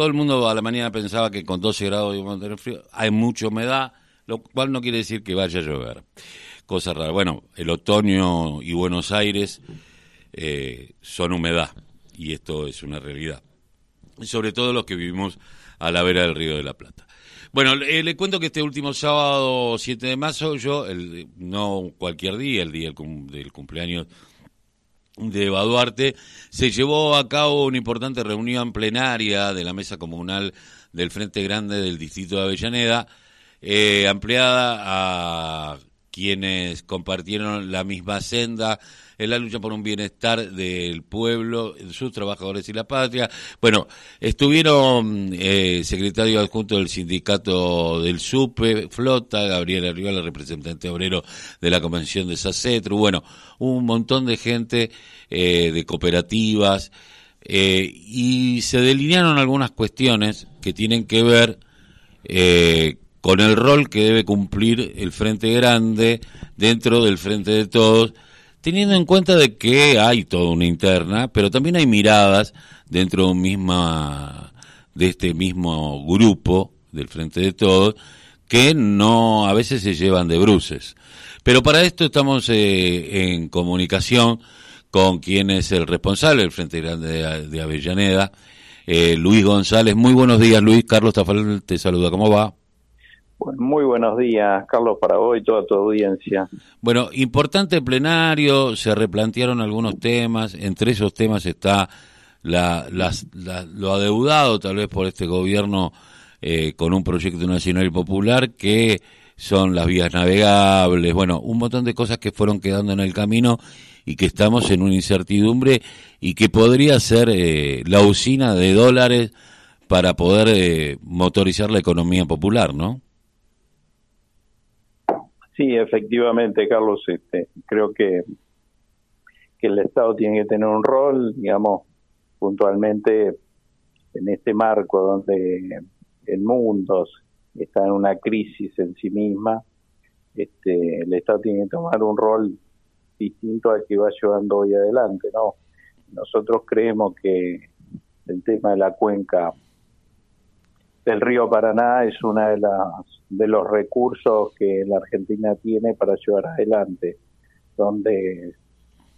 todo el mundo a la mañana pensaba que con 12 grados íbamos a tener frío. Hay mucha humedad, lo cual no quiere decir que vaya a llover. Cosa rara. Bueno, el otoño y Buenos Aires eh, son humedad, y esto es una realidad. Sobre todo los que vivimos a la vera del Río de la Plata. Bueno, le cuento que este último sábado 7 de marzo, yo, el, no cualquier día, el día del cumpleaños de Eva Duarte, se llevó a cabo una importante reunión plenaria de la mesa comunal del Frente Grande del Distrito de Avellaneda, eh, ampliada a quienes compartieron la misma senda en la lucha por un bienestar del pueblo, sus trabajadores y la patria. Bueno, estuvieron eh, secretario adjunto del sindicato del SUPE, Flota, Gabriel Arriola, representante obrero de la Convención de SACETRU, bueno, un montón de gente eh, de cooperativas, eh, y se delinearon algunas cuestiones que tienen que ver eh, con el rol que debe cumplir el Frente Grande dentro del Frente de Todos, teniendo en cuenta de que hay toda una interna, pero también hay miradas dentro de, misma, de este mismo grupo del Frente de Todos que no a veces se llevan de bruces. Pero para esto estamos eh, en comunicación con quien es el responsable del Frente Grande de, Avellaneda, eh, Luis González. Muy buenos días, Luis. Carlos Tafal te saluda. ¿Cómo va? Muy buenos días, Carlos, para vos y toda tu audiencia. Bueno, importante plenario, se replantearon algunos temas, entre esos temas está la, lo adeudado tal vez por este gobierno eh, con un proyecto nacional y popular que son las vías navegables, bueno, un montón de cosas que fueron quedando en el camino y que estamos en una incertidumbre y que podría ser eh, la usina de dólares para poder eh, motorizar la economía popular, ¿no? Sí, efectivamente, Carlos, este, creo que, que el Estado tiene que tener un rol, digamos, puntualmente en este marco donde el mundo está en una crisis en sí misma, este, el Estado tiene que tomar un rol distinto al que va llevando hoy adelante, ¿no? Nosotros creemos que el tema de la cuenca del río Paraná es uno de las de los recursos que la Argentina tiene para llevar adelante, donde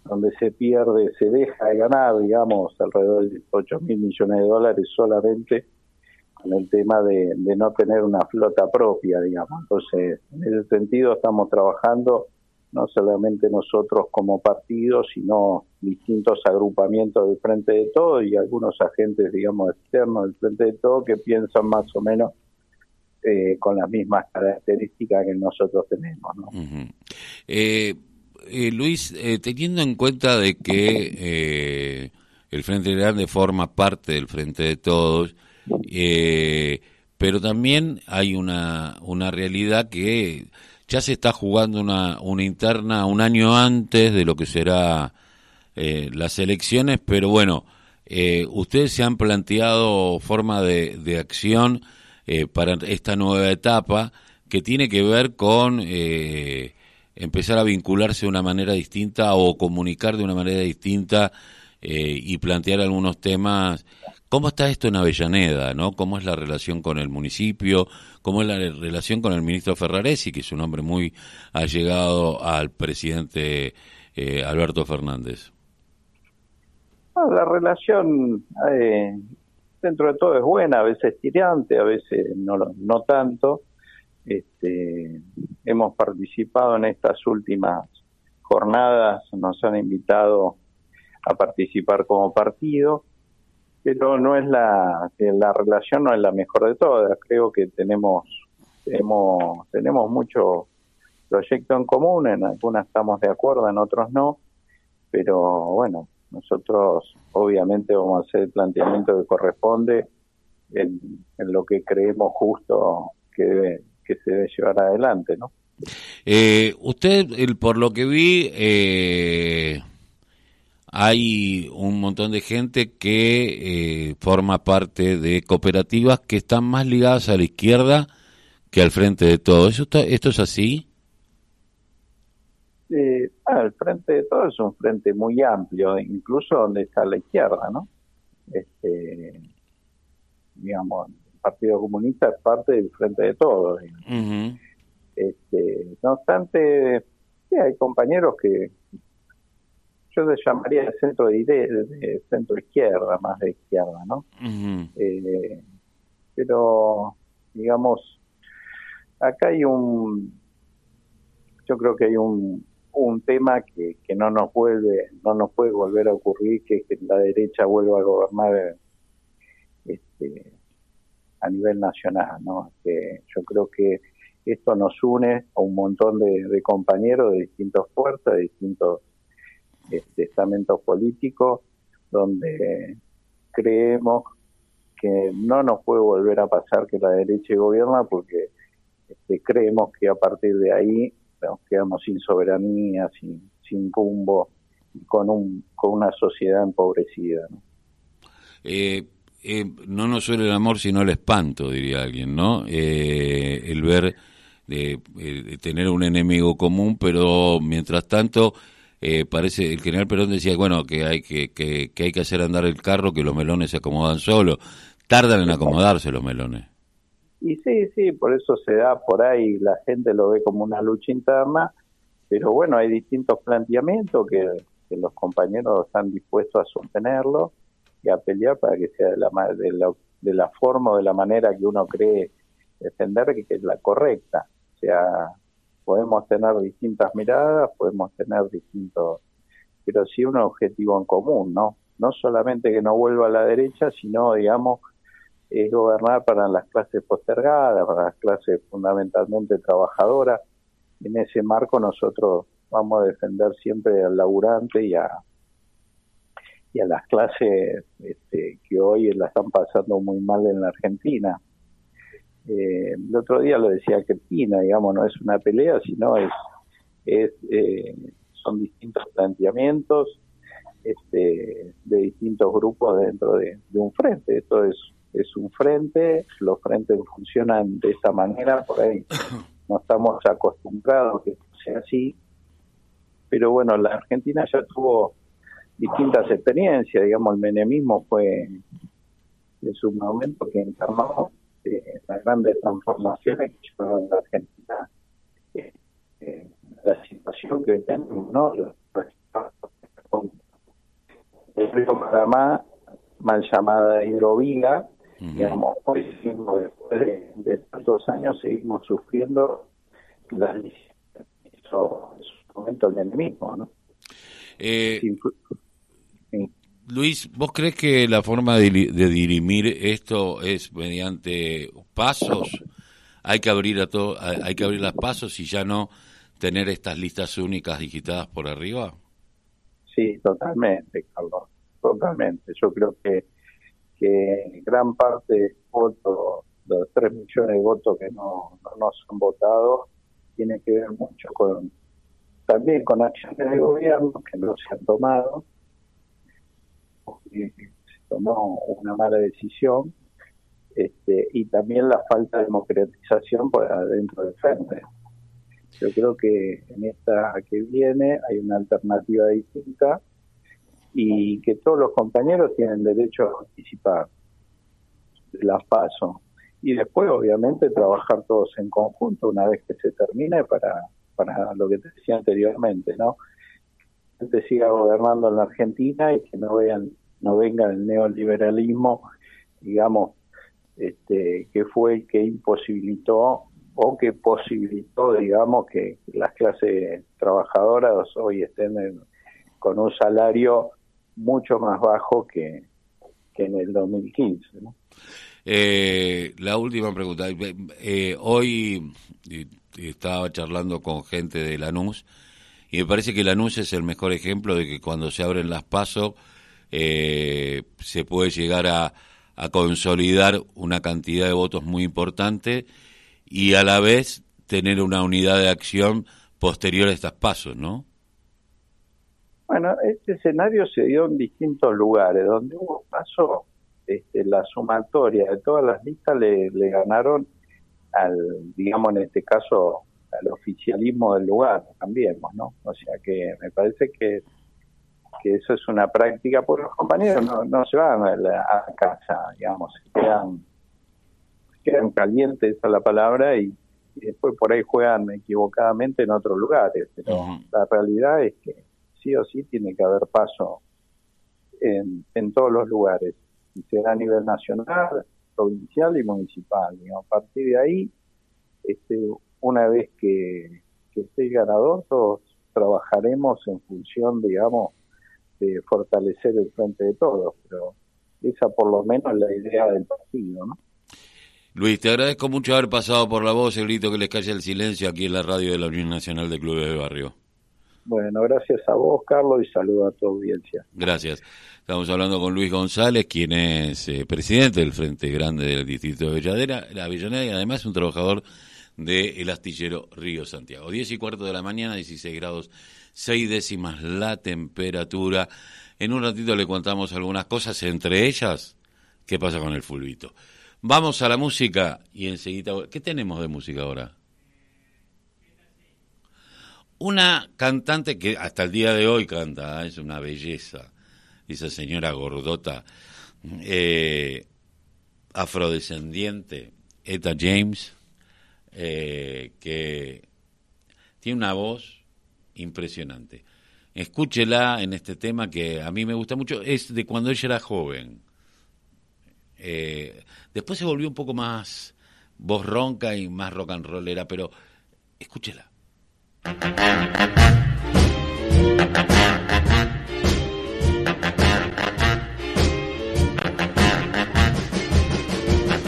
donde se pierde, se deja de ganar, digamos, alrededor de 8 mil millones de dólares solamente con el tema de, de no tener una flota propia, digamos. Entonces, en ese sentido estamos trabajando no solamente nosotros como partido, sino distintos agrupamientos del Frente de Todo y algunos agentes, digamos, externos del Frente de Todo que piensan más o menos eh, con las mismas características que nosotros tenemos. ¿no? Eh, eh, Luis, teniendo en cuenta de que el Frente Grande forma parte del Frente de Todos, pero también hay una, una realidad que ya se está jugando una, una interna un año antes de lo que será eh, las elecciones, pero bueno, eh, ustedes se han planteado forma de, de acción eh, para esta nueva etapa que tiene que ver con empezar a vincularse de una manera distinta o comunicar de una manera distinta y plantear algunos temas ¿Cómo está esto en Avellaneda? ¿no? ¿Cómo es la relación con el municipio? ¿Cómo es la relación con el ministro Ferraresi, que es un hombre muy allegado al presidente eh, Alberto Fernández? la relación eh, dentro de todo es buena, a veces tirante, a veces no, no tanto. Este, hemos participado en estas últimas jornadas, nos han invitado a participar como partido pero no es la la relación no es la mejor de todas. Creo que tenemos tenemos tenemos mucho proyecto en común en algunas estamos de acuerdo en otros no pero bueno nosotros obviamente vamos a hacer el planteamiento que corresponde en, lo que creemos justo que que se debe llevar adelante no eh, usted el, por lo que vi eh hay un montón de gente que eh, forma parte de cooperativas que están más ligadas a la izquierda que al frente de todo. ¿Eso ¿Esto es así? Eh, ah, el frente de todo es un frente muy amplio, incluso donde está la izquierda, ¿no? Este, digamos, el Partido Comunista es parte del Frente de Todos. este, no obstante, sí, hay compañeros que yo les llamaría de centro de, de centro izquierda, más de izquierda, ¿no? eh, pero, digamos, acá hay un, yo creo que hay un, un tema que, que no nos vuelve, no nos puede volver a ocurrir, que que la derecha vuelva a gobernar este, a nivel nacional, ¿no? Que yo creo que esto nos une a un montón de, compañeros de distintas fuerzas, de distintos este, estamentos políticos, donde creemos que no nos puede volver a pasar que la derecha gobierna porque este, creemos que a partir de ahí nos quedamos sin soberanía, sin, sin rumbo, con, un, con una sociedad empobrecida. ¿no? Eh, eh, no nos suele el amor sino el espanto, diría alguien, ¿no? Eh, el ver, de tener un enemigo común, pero mientras tanto parece, el general Perón decía, bueno, que hay que, que, que, hay que hacer andar el carro, que los melones se acomodan solos. Tardan en acomodarse los melones. Y sí, sí, por eso se da por ahí, la gente lo ve como una lucha interna, pero bueno, hay distintos planteamientos que, los compañeros están dispuestos a sostenerlo y a pelear para que sea de la, de la, de la forma o de la manera que uno cree defender, que, es la correcta. O sea, podemos tener distintas miradas, podemos tener distintos, pero sí un objetivo en común, ¿no? No solamente que no vuelva a la derecha, sino, digamos, es gobernar para las clases postergadas, para las clases fundamentalmente trabajadoras. En ese marco nosotros vamos a defender siempre al laburante y a, y a las clases este, que hoy la están pasando muy mal en la Argentina. Eh, el otro día lo decía Cristina, digamos, no es una pelea, sino es, es eh, son distintos planteamientos este, de distintos grupos dentro de, de un frente. Esto es es un frente, los frentes funcionan de esta manera, por ahí no estamos acostumbrados a que sea así, pero bueno, la Argentina ya tuvo distintas experiencias, digamos, el menemismo fue en su momento que encarnó eh, las grandes transformaciones que llevaron a la Argentina eh, eh, la situación que tenemos, ¿no? El río Panamá, mal llamada hidrovila, Digamos, hoy después de, tantos años, seguimos sufriendo la eso es un momento del enemigo, ¿no? Eh, Luis, ¿vos crees que la forma de, dirimir esto es mediante pasos? Hay que abrir a todo, hay que abrir las pasos y ya no tener estas listas únicas digitadas por arriba. Sí, totalmente, Carlos, totalmente. Yo creo que que gran parte del voto, de los 3 millones de votos que no, nos han votado, tiene que ver mucho con también con acciones de gobierno que no se han tomado, tomó una mala decisión, este, y también la falta de democratización por adentro del frente. Yo creo que en esta que viene hay una alternativa distinta y que todos los compañeros tienen derecho a participar de las PASO. Y después, obviamente, trabajar todos en conjunto una vez que se termine para, para lo que te decía anteriormente, ¿no? Que siga gobernando en la Argentina y que no vean no venga el neoliberalismo, digamos, este, que fue el que imposibilitó o que posibilitó, digamos, que las clases trabajadoras hoy estén con un salario mucho más bajo que, en el 2015. Eh, la última pregunta. Eh, hoy estaba charlando con gente de Lanús y me parece que Lanús es el mejor ejemplo de que cuando se abren las pasos eh, se puede llegar a, consolidar una cantidad de votos muy importante y a la vez tener una unidad de acción posterior a estas pasos, ¿no? Bueno, este escenario se dio en distintos lugares, donde hubo paso, este, la sumatoria de todas las listas le, ganaron al, digamos en este caso, al oficialismo del lugar, también, ¿no? O sea que me parece que, que eso es una práctica, porque los compañeros no, no se van a, la, casa, digamos, se quedan, quedan calientes, esa es la palabra, y, después por ahí juegan equivocadamente en otros lugares, pero la realidad es que sí o sí tiene que haber paso en, en todos los lugares, y será a nivel nacional, provincial y municipal. Digamos. A partir de ahí, este, una vez que, que esté ganador, todos trabajaremos en función, digamos, de fortalecer el frente de todos, pero esa por lo menos es la idea del partido, ¿no? Luis, te agradezco mucho haber pasado por la voz, el grito que les calle el silencio aquí en la radio de la Unión Nacional de Clubes de Barrio. Bueno, gracias a vos, Carlos, y saludo a tu audiencia. Gracias. Estamos hablando con Luis González, quien es eh, presidente del Frente Grande del Distrito de la Avellaneda, y además un trabajador del astillero Río Santiago. 10 y cuarto de la mañana, 16 grados, 6 décimas la temperatura. En un ratito le contamos algunas cosas, entre ellas, qué pasa con el fulbito. Vamos a la música y enseguida... ¿Qué tenemos de música ahora? Una cantante que hasta el día de hoy canta, ¿eh? es una belleza, esa señora gordota, eh, afrodescendiente, Eta James, eh, que tiene una voz impresionante. Escúchela en este tema que a mí me gusta mucho, es de cuando ella era joven. después se volvió un poco más voz ronca y más rock and rollera, pero escúchela.